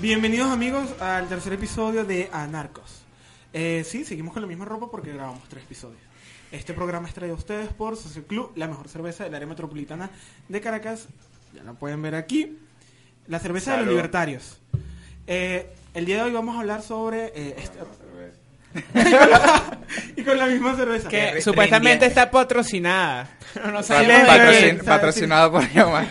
Bienvenidos amigos al tercer episodio de Anarcos. Eh, sí, seguimos con la misma ropa porque grabamos tres episodios. Este programa es traído a ustedes por Social Club, la mejor cerveza del área metropolitana de Caracas. Ya la pueden ver aquí. La cerveza de los libertarios. Eh, el día de hoy vamos a hablar sobre... eh, este- y con la misma cerveza. Que supuestamente está patrocinada. Pero no sabemos patrocin- patrocinado por Yoma.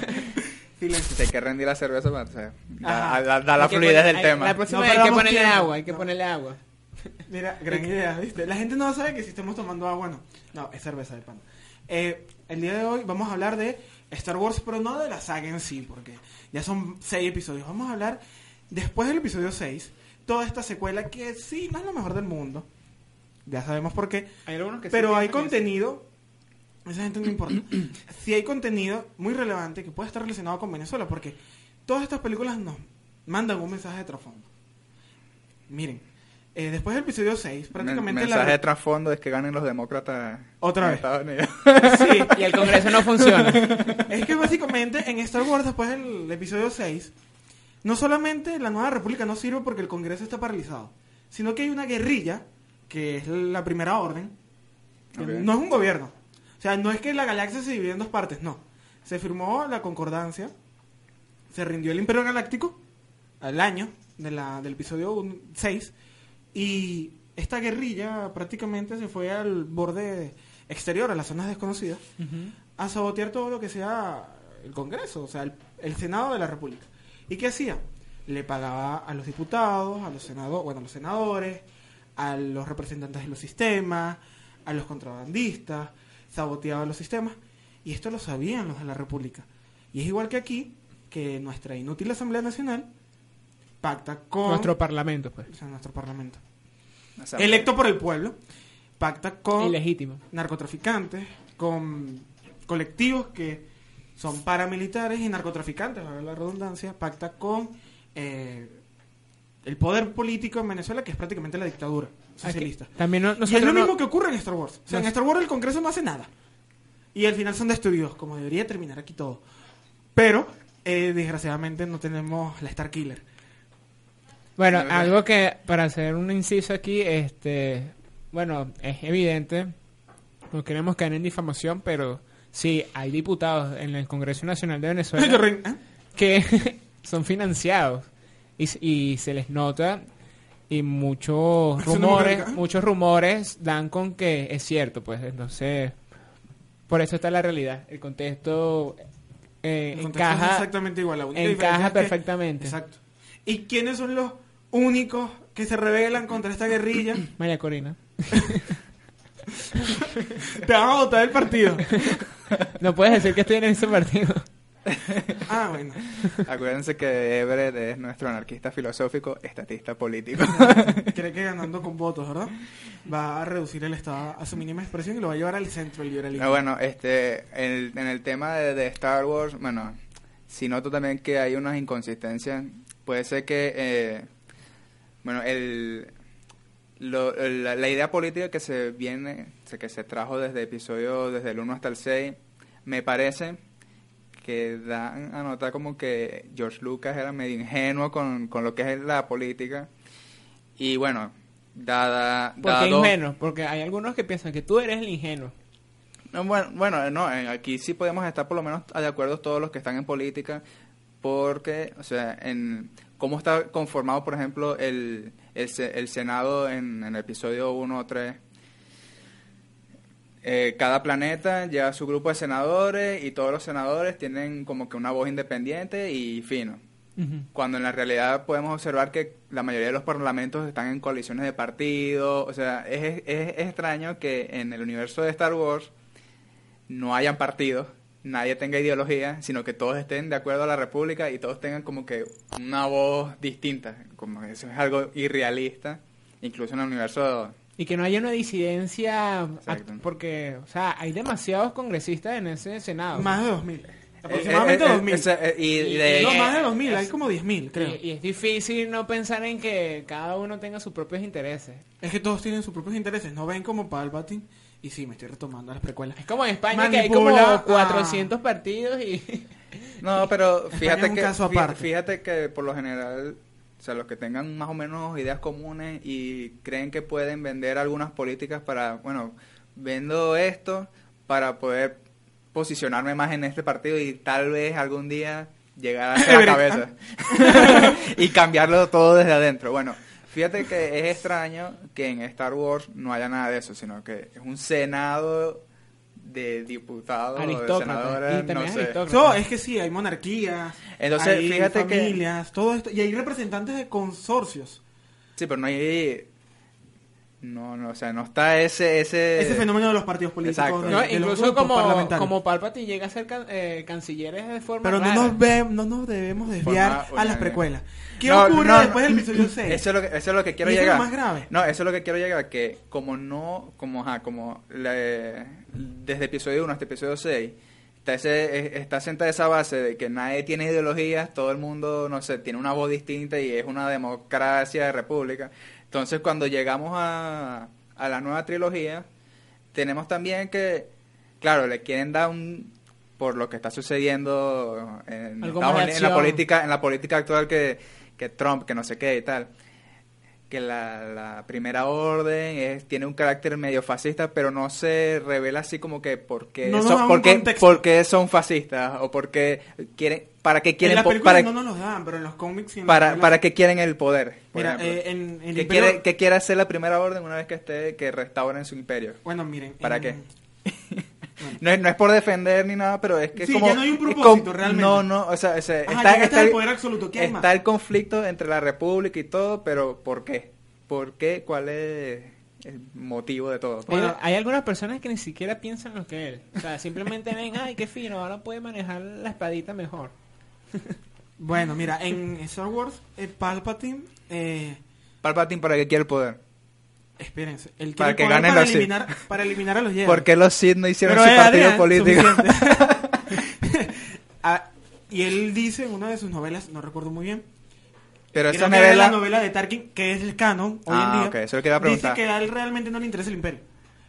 Silencio. Hay que rendir la cerveza para o sea, da, da- da la Hay fluidez poner- del hay- tema. La próxima No vez hay que ponerle tiempo. agua, hay que ponerle agua. Mira, gran idea, ¿viste? La gente no sabe que si estamos tomando agua, no. No, es cerveza de pan. Eh, el día de hoy vamos a hablar de Star Wars, pero no de la saga en sí, porque ya son seis episodios. Vamos a hablar, después del episodio 6, toda esta secuela que sí, no es lo mejor del mundo. Ya sabemos por qué. Hay algunos que sí Pero hay piensan que contenido, esa gente no importa. Si hay contenido muy relevante que puede estar relacionado con Venezuela, porque todas estas películas nos mandan un mensaje de trasfondo. Miren, eh, después del episodio 6, El prácticamente mensaje la... de trasfondo es que ganen los demócratas Otra en vez. Estados Unidos. Sí, Y el Congreso no funciona. es que básicamente en Star Wars, después del episodio 6, no solamente la nueva república no sirve porque el Congreso está paralizado, sino que hay una guerrilla, que es la primera orden, no es un gobierno. O sea, no es que la galaxia se divide en dos partes, no. Se firmó la concordancia, se rindió el Imperio Galáctico al año de la, del episodio un- 6 y esta guerrilla prácticamente se fue al borde exterior, a las zonas desconocidas, a sabotear todo lo que sea el Congreso, o sea, el, el Senado de la República. ¿Y qué hacía? Le pagaba a los diputados, a los senadores, bueno, a los senadores, a los representantes de los sistemas, a los contrabandistas, saboteaba los sistemas, y esto lo sabían los de la República. Y es igual que aquí, que nuestra inútil Asamblea Nacional pacta con Nuestro parlamento, pues. o sea, nuestro parlamento, electo por el pueblo, pacta con Ilegítimo. narcotraficantes, con colectivos que son paramilitares y narcotraficantes, valga la redundancia, pacta con eh, el poder político en Venezuela, que es prácticamente la dictadura socialista. Aquí- También no- y es lo no- mismo que ocurre en Star Wars. O sea, en Star Wars el Congreso no hace nada. Y al final son destruidos, como debería terminar aquí todo. Pero, eh, desgraciadamente, no tenemos la Star Killer. Bueno, algo que para hacer un inciso aquí, este, bueno, es evidente, no queremos caer en difamación, pero sí hay diputados en el Congreso Nacional de Venezuela ¿eh? que son financiados y se les nota y muchos rumores, muchos rumores dan con que es cierto, pues entonces por eso está la realidad, el contexto eh, El contexto es encaja exactamente igual. La única encaja es que- perfectamente. Exacto. ¿Y quiénes son los únicos que se rebelan contra esta guerrilla? María Corina. Te van a votar el partido. No puedes decir que estoy en ese partido. Ah, bueno. Acuérdense que Everett es nuestro anarquista filosófico, estatista político. Cree que ganando con votos, ¿verdad? Va a reducir el Estado a su mínima expresión y lo va a llevar al centro del liberalismo. Ah, bueno, este, en, en el tema de, de Star Wars, bueno, si noto también que hay unas inconsistencias, puede ser que, eh, bueno, el, lo- la, la idea política que se viene, que se trajo desde episodio, desde el 1 hasta el 6, me parece que dan a notar como que George Lucas era medio ingenuo con, con lo que es la política. Y bueno, dada... Porque ingenuo, porque hay algunos que piensan que tú eres el ingenuo. no, bueno, bueno, no, en- aquí sí podemos estar por lo menos de acuerdo todos los que están en política, porque, o sea, en cómo está conformado, por ejemplo, el, el, el Senado en, en el episodio 1 o 3. Eh, cada planeta lleva su grupo de senadores y todos los senadores tienen como que una voz independiente y fino. Cuando en la realidad podemos observar que la mayoría de los parlamentos están en coaliciones de partidos. O sea, es, es- es extraño que en el universo de Star Wars no hayan partidos, nadie tenga ideología, sino que todos estén de acuerdo a la República y todos tengan como que una voz distinta. Como que eso es algo irrealista, incluso en el universo... Y que no haya una disidencia, Exacto. porque, o sea, hay demasiados congresistas en ese Senado. Más de 2.000. Eh, Aproximadamente eh, eh, 2.000. ese- eh, y, de- no, más de 2.000. Hay es- como 10.000, creo. Y, y es difícil no pensar en que cada uno tenga sus propios intereses. Es que todos tienen sus propios intereses. No ven como Palpatine. Y sí, me estoy retomando las precuelas. Es como en España que hay como Manipula a- 400 partidos y... No, pero fíjate es un que caso fí- aparte. fíjate que por lo general o sea, los que tengan más o menos ideas comunes y creen que pueden vender algunas políticas para, bueno, vendo esto para poder posicionarme más en este partido y tal vez algún día llegar a la cabeza y cambiarlo todo desde adentro. Bueno, fíjate que es extraño que en Star Wars no haya nada de eso, sino que es un senado de diputados, de senadores, Y no sé. aristócrata. No, es que sí, hay monarquías, Entonces, hay fíjate que- familias, todo esto. Y hay representantes de consorcios. Sí, pero no hay... No, no, o sea, no está ese... Ese, Ese fenómeno de los partidos políticos. Exacto. de- No, de los incluso como, como Palpatine llega a ser can- eh, cancilleres de forma Pero no rara. nos, ve, no nos debemos desviar Forma- a las precuelas. ¿Qué No, ocurre no, después no. del episodio 6? Eso es lo que, eso es lo que quiero eso es lo llegar. más grave. No, eso es lo que quiero llegar, que como no, como, ajá, como la- desde episodio 1 hasta episodio 6, está, ese, es- está sentada esa base de que nadie tiene ideologías, todo el mundo, no sé, tiene una voz distinta y es una democracia de república. Entonces, cuando llegamos a, a la nueva trilogía, tenemos también que, claro, le quieren dar un por lo que está sucediendo en, Estados Unidos, en la política en la política actual que, que Trump que no sé qué y tal que la, la primera orden es, tiene un carácter medio fascista pero no se revela así como que por qué No son, por qué- contexto. por qué son fascistas o por qué quieren para qué en quieren po- películas para, no nos los dan, pero en los cómics sí en para, para qué quieren el poder Mira, eh, en, en ¿Qué, Imperio- quiere, qué quiere hacer la primera orden una vez que esté que restauren su imperio Bueno, miren. ¿Para en- qué? No es, no es por defender ni nada, pero es que Sí, como... ya no hay un propósito, como- realmente. No, no, o sea, o sea, Ajá, está, el, poder absoluto, ¿qué hay está más? el conflicto entre la república y todo, pero ¿por qué? ¿Por qué? ¿Cuál es el motivo de todo? Hay, Bueno. hay algunas personas que ni siquiera piensan lo que él. O sea, simplemente ven, ay, qué fino, ahora puede manejar la espadita mejor. Bueno, mira, en Star Wars, eh, Palpatine, eh, Palpatine para qué quiere el poder. Espérense, el Para que ganen para los eliminar, para eliminar a los Jedi. ¿Por qué los Sith no hicieron Pero, su eh, partido Adrián, político? Ah, y él dice en una de sus novelas, no recuerdo muy bien, pero esa era la novela... novela de Tarkin, que es el canon hoy Ah, en día. ok, eso es lo que iba a dice que a él realmente no le interesa el imperio.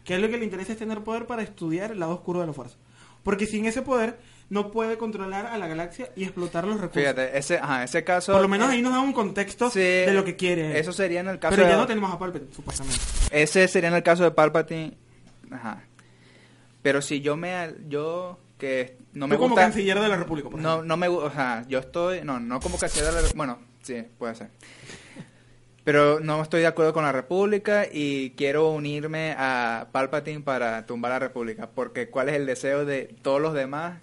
Que a él lo que le interesa es tener poder para estudiar el lado oscuro de la fuerza. Porque sin ese poder no puede controlar a la galaxia y explotar los recursos. Fíjate, ese, ajá, ese caso... Por lo menos ahí nos da un contexto Sí, de lo que quiere. Eso sería en el caso Pero ya de- no tenemos a Palpatine, supuestamente. Ese sería en el caso de Palpatine. Ajá. Pero si yo me yo que no me Tú como gusta canciller de la República, por no no me gu- o sea, yo estoy no no como canciller de la- bueno, sí, puede ser. Pero no estoy de acuerdo con la República y quiero unirme a Palpatine para tumbar la República, porque ¿cuál es el deseo de todos los demás?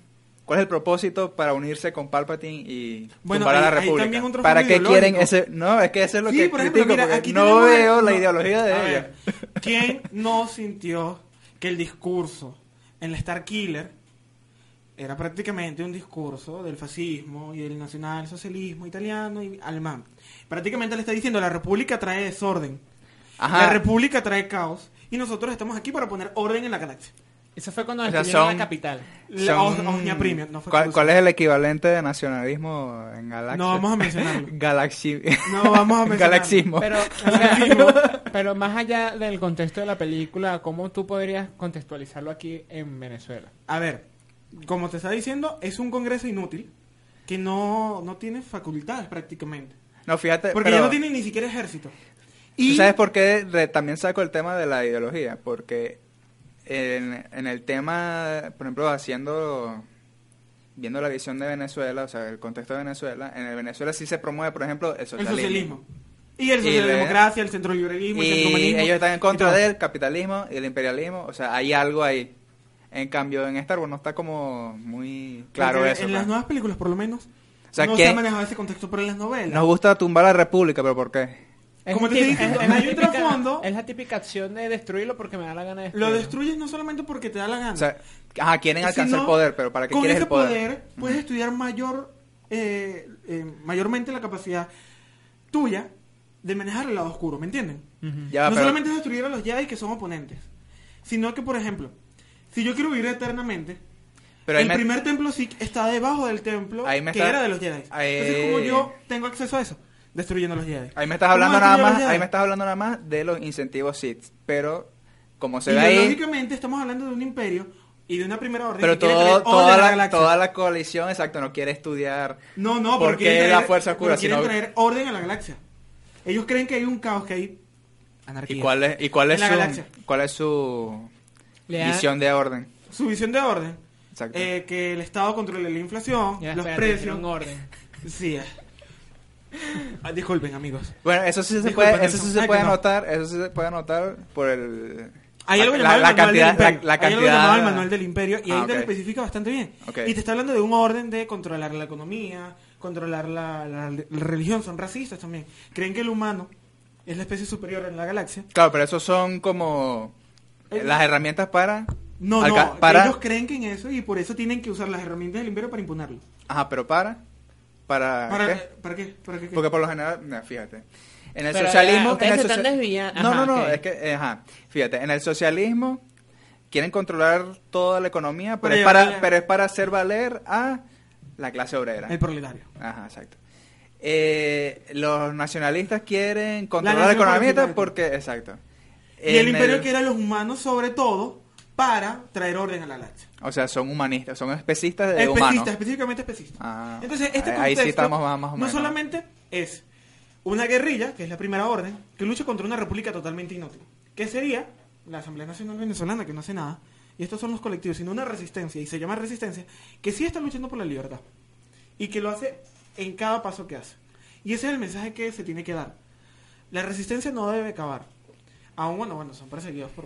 ¿Cuál es el propósito para unirse con Palpatine y Bueno, tumbar a la hay- hay República? ¿Para qué quieren ese? No, es que eso es lo Sí, que por ejemplo, critico, mira, aquí no veo la no, ideología de a ella. ver, ¿Quién no sintió que el discurso en la Star Killer era prácticamente un discurso del fascismo y del nacionalsocialismo italiano y alemán? Prácticamente le está diciendo la República trae desorden, Ajá. la República trae caos y nosotros estamos aquí para poner orden en la galaxia. Eso fue cuando O sea, destruyeron son- la capital. La Son- Premium, no fue ¿Cuál, es el equivalente de nacionalismo en Galaxia? No vamos a mencionarlo. Galaxi... No vamos a mencionarlo. Galaxismo. Pero, o sea, pero más allá del contexto de la película, ¿cómo tú podrías contextualizarlo aquí en Venezuela? A ver, como te está diciendo, es un congreso inútil que no, no tiene facultades prácticamente. No, fíjate, Porque pero ya no tiene ni siquiera ejército. ¿tú Y sabes por qué re- también saco el tema de la ideología? Porque en, en el tema, por ejemplo, haciendo viendo la visión de Venezuela, o sea, el contexto de Venezuela, en el Venezuela sí se promueve, por ejemplo, el el socialismo. socialismo. Y el socialdemocracia, el centro liberalismo, el Y centrohumanismo. ellos están en contra del capitalismo y el imperialismo, o sea, hay algo ahí. En cambio, en Star Wars no está como muy claro Porque eso. En pues. las nuevas películas, por lo menos, O sea, no que- se ha manejado ese contexto, pero en las novelas. Nos gusta tumbar la república, pero ¿por qué? Como te estoy diciendo, es la hay un típica- trasfondo. Es la típica acción de destruirlo porque me da la gana de Lo destruirlo. destruyes no solamente porque te da la gana. O sea, ajá, quieren alcanzar sino el poder, pero ¿para qué con quieres ese el poder? poder puedes estudiar mayor eh, eh, mayormente la capacidad tuya de manejar el lado oscuro, ¿me entienden? Ujú. Ya, no pero- solamente es destruir a los Jedi que son oponentes, sino que, por ejemplo, si yo quiero vivir eternamente, Pero el me- primer templo Sikh está debajo del templo Ahí me que está- era de los Jedi. ahí- Entonces, como yo tengo acceso a eso? Destruyendo a los Jedi. Ahí me estás ¿Cómo hablando nada más, ahí me estás hablando nada más de los incentivos Sith, pero como se ve ahí, Ideológicamente estamos hablando de un imperio y de una primera orden Pero todo, traer toda, la, toda la coalición, exacto, no quiere estudiar. No, no, ¿Por porque quieren la traer- fuerza oscura? quieren Sino- traer orden a la galaxia. Ellos creen que hay un caos, que hay anarquía. ¿Y cuál es, y cuál es su, galaxia. cuál es su Le da- visión de orden? Su visión de orden, Exacto. eh, que el Estado controle la inflación, Ya, los espérate, precios. orden. Sí. Ah, disculpen, amigos. Bueno, eso sí se puede, eso sí se puede que no. notar, eso sí se puede notar por el Hay algo la, llamado la el manual cantidad, del imperio. la, la Hay algo cantidad llamado el manual del imperio y ahí Ah, te lo especifica bastante bien. Y te está hablando de un orden de controlar la economía, controlar la, la- la religión. Son racistas también. Creen que el humano es la especie superior en la galaxia. Claro, pero esos son como Las herramientas para No, alca- no. para Ellos creen que en eso y por eso tienen que usar las herramientas del imperio para imponerlo. Ajá, pero para para, ¿Para ¿qué? ¿Para qué? ¿Para qué? Porque por lo general, no, fíjate. En el Pero, socialismo. eh, ustedes en el se están socia- desviando. No, Ajá, no, no, es que, eh, ajá. Fíjate, en el socialismo quieren controlar toda la economía, pero, es para, pero es para hacer valer a la clase obrera. El proletario. Ajá, exacto. Eh, los nacionalistas quieren controlar la, por economía porque, exacto. Y el imperio quiere a los humanos sobre todo para traer orden a la galaxia. O sea, son humanistas, son especistas de humanos. específicamente especista. Ah, Entonces, este ahí- contexto ahí sí estamos más- más o no menos. solamente es una guerrilla, que es la primera orden, que lucha contra una república totalmente inútil, que sería la Asamblea Nacional Venezolana, que no hace nada, y estos son los colectivos, sino una resistencia, y se llama resistencia, que sí está luchando por la libertad, y que lo hace en cada paso que hace. Y ese es el mensaje que se tiene que dar. La resistencia no debe acabar. Aún, bueno, bueno, son perseguidos por...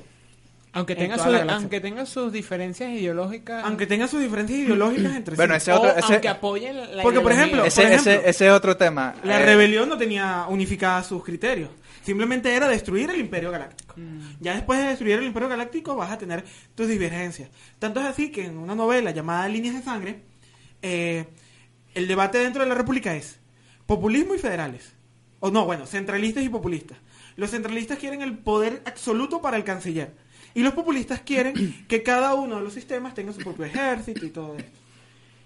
Aunque en tenga, su- aunque tenga sus diferencias ideológicas. Aunque tengan sus diferencias ideológicas entre Bueno, sí. ese otro, o ese, aunque apoyen la Porque, por ejemplo, ese, por ejemplo, ese, ese es otro tema. La Eh, rebelión no tenía unificadas sus criterios. Simplemente era destruir el Imperio Galáctico. Mm. Ya después de destruir el Imperio Galáctico vas a tener tus divergencias. Tanto es así que en una novela llamada Líneas de Sangre, eh, el debate dentro de la República es populismo y federales. O no, bueno, centralistas y populistas. Los centralistas quieren el poder absoluto para el canciller. Y los populistas quieren que cada uno de los sistemas tenga su propio ejército y todo esto.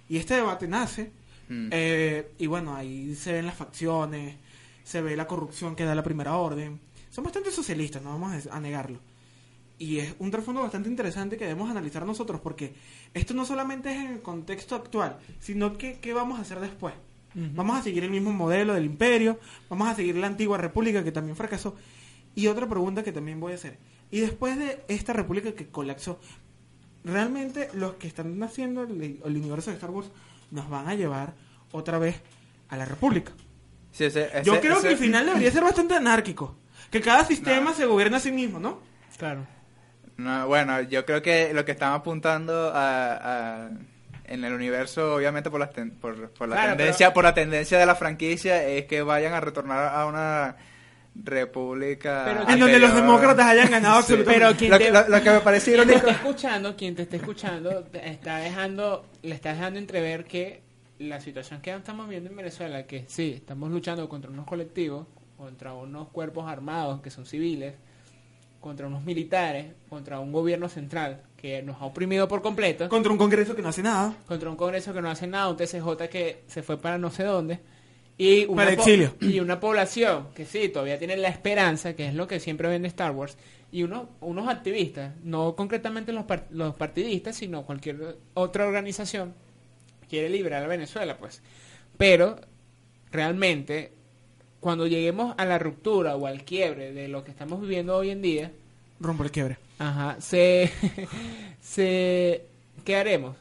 Y este debate nace Mm. eh, y bueno, ahí se ven las facciones, se ve la corrupción que da la primera orden. Son bastante socialistas, no vamos a negarlo. Y es un trasfondo bastante interesante que debemos analizar nosotros, porque esto no solamente es en el contexto actual, sino que qué vamos a hacer después. Vamos a seguir el mismo modelo del imperio, vamos a seguir la antigua república que también fracasó. Y otra pregunta que también voy a hacer. Y después de esta república que colapsó, realmente los que están haciendo el, el universo de Star Wars nos van a llevar otra vez a la república. sí, ese- Yo creo ese- que el final debería ser bastante anárquico. Que cada sistema se gobierne a sí mismo, ¿no? Claro. No, bueno, yo creo que lo que están apuntando a, a- en el universo, obviamente por la, ten- por, por la Claro, tendencia, pero- por la tendencia de la franquicia, es que vayan a retornar a una república Pero- En donde los demócratas hayan ganado Sí. absolutamente. Pero quien Lo, te- que- lo- lo que me parece Quien te está escuchando, quien te está escuchando, te está dejando, le está dejando entrever que la situación que estamos viendo en Venezuela, que sí, estamos luchando contra unos colectivos, contra unos cuerpos armados que son civiles, contra unos militares, contra un gobierno central que nos ha oprimido por completo, Contra un congreso que no hace nada. contra un Congreso que no hace nada, un TCJ que se fue para no sé dónde, y una, Para exilio. y una población que sí, todavía tiene la esperanza, que es lo que siempre vende Star Wars, y unos, unos activistas, no concretamente los, par- los partidistas, sino cualquier otra organización, quiere liberar a Venezuela, pues. Pero, realmente, cuando lleguemos a la ruptura o al quiebre de lo que estamos viviendo hoy en día, Rompo el quiebre. Ajá, se, se, ¿qué haremos?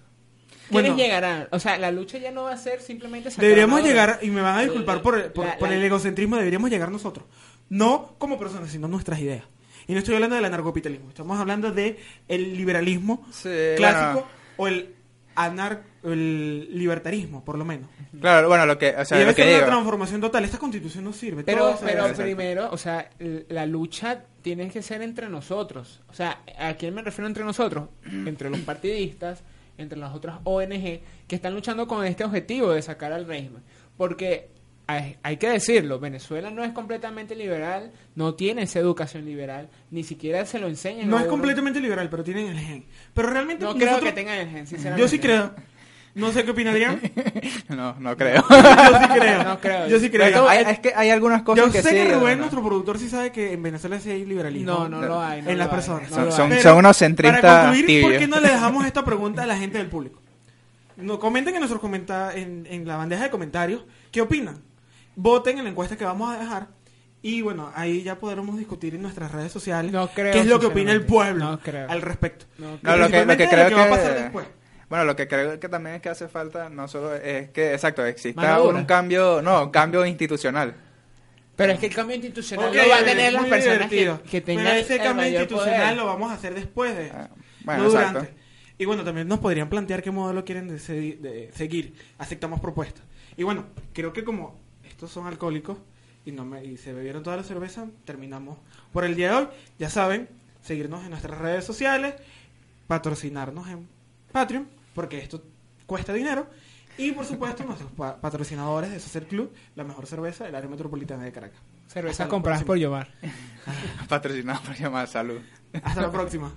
¿Quiénes Bueno. llegarán? O sea, la lucha ya no va a ser simplemente Deberíamos llegar, y me van a disculpar por, por, la- por la- el egocentrismo, deberíamos llegar nosotros. No como personas, sino nuestras ideas. Y no estoy hablando del anarcocapitalismo, estamos hablando de el liberalismo Sí, clásico o el anar el libertarismo, por lo menos. Claro, bueno, lo que, o sea, y debe lo que ser una transformación total. Esta constitución no sirve. Pero, pero primero, o sea, la lucha tiene que ser entre nosotros. O sea, ¿a quién me refiero entre nosotros? Entre los partidistas, entre las otras ONG que están luchando con este objetivo de sacar al régimen. Porque hay, hay que decirlo, Venezuela no es completamente liberal, no tiene esa educación liberal, ni siquiera se lo enseñan. No es uno. completamente liberal, pero tienen el gen. Pero realmente No creo nosotros- que tengan el gen, sinceramente. Yo sí creo. No sé qué opina Adrián. No, no creo. Yo sí creo. No creo. Yo sí creo. Pero hay- es que hay algunas cosas Yo que sé sí. que Rubén, ¿no? nuestro productor, sí sabe que en Venezuela sí hay liberalismo. No, no lo hay. no en lo las hay, personas. no Son- son- unos centristas Para concluir, ¿por tibios. qué no le dejamos esta pregunta a la gente del público? No, comenten en nuestros comenta en, en la bandeja de comentarios qué opinan. Voten en la encuesta que vamos a dejar. Y bueno, ahí ya podremos discutir en nuestras redes sociales No creo, qué es lo que opina el pueblo No creo. al respecto. No, No, lo que, lo creo lo que va a pasar después. Bueno, lo que creo que también es que hace falta, no solo es que, exacto, exista un cambio, no, un cambio institucional. Pero es que el cambio institucional Ok, lo van a tener las personas que, divertido. que tengan Pero ese el cambio mayor institucional poder. lo vamos a hacer después de Ah, Bueno, no exacto. durante. Y bueno, también nos podrían plantear qué modelo quieren de seguir. Aceptamos propuestas. Y bueno, creo que como estos son alcohólicos y no me, y se bebieron toda la cerveza, terminamos por el día de hoy. Ya saben, seguirnos en nuestras redes sociales, patrocinarnos en Patreon, porque esto cuesta dinero. Y por supuesto, nuestros pa- patrocinadores de Sacer Club, la mejor cerveza del área metropolitana de Caracas. La compradas por Yomar. Patrocinado por llamar salud. Hasta la próxima.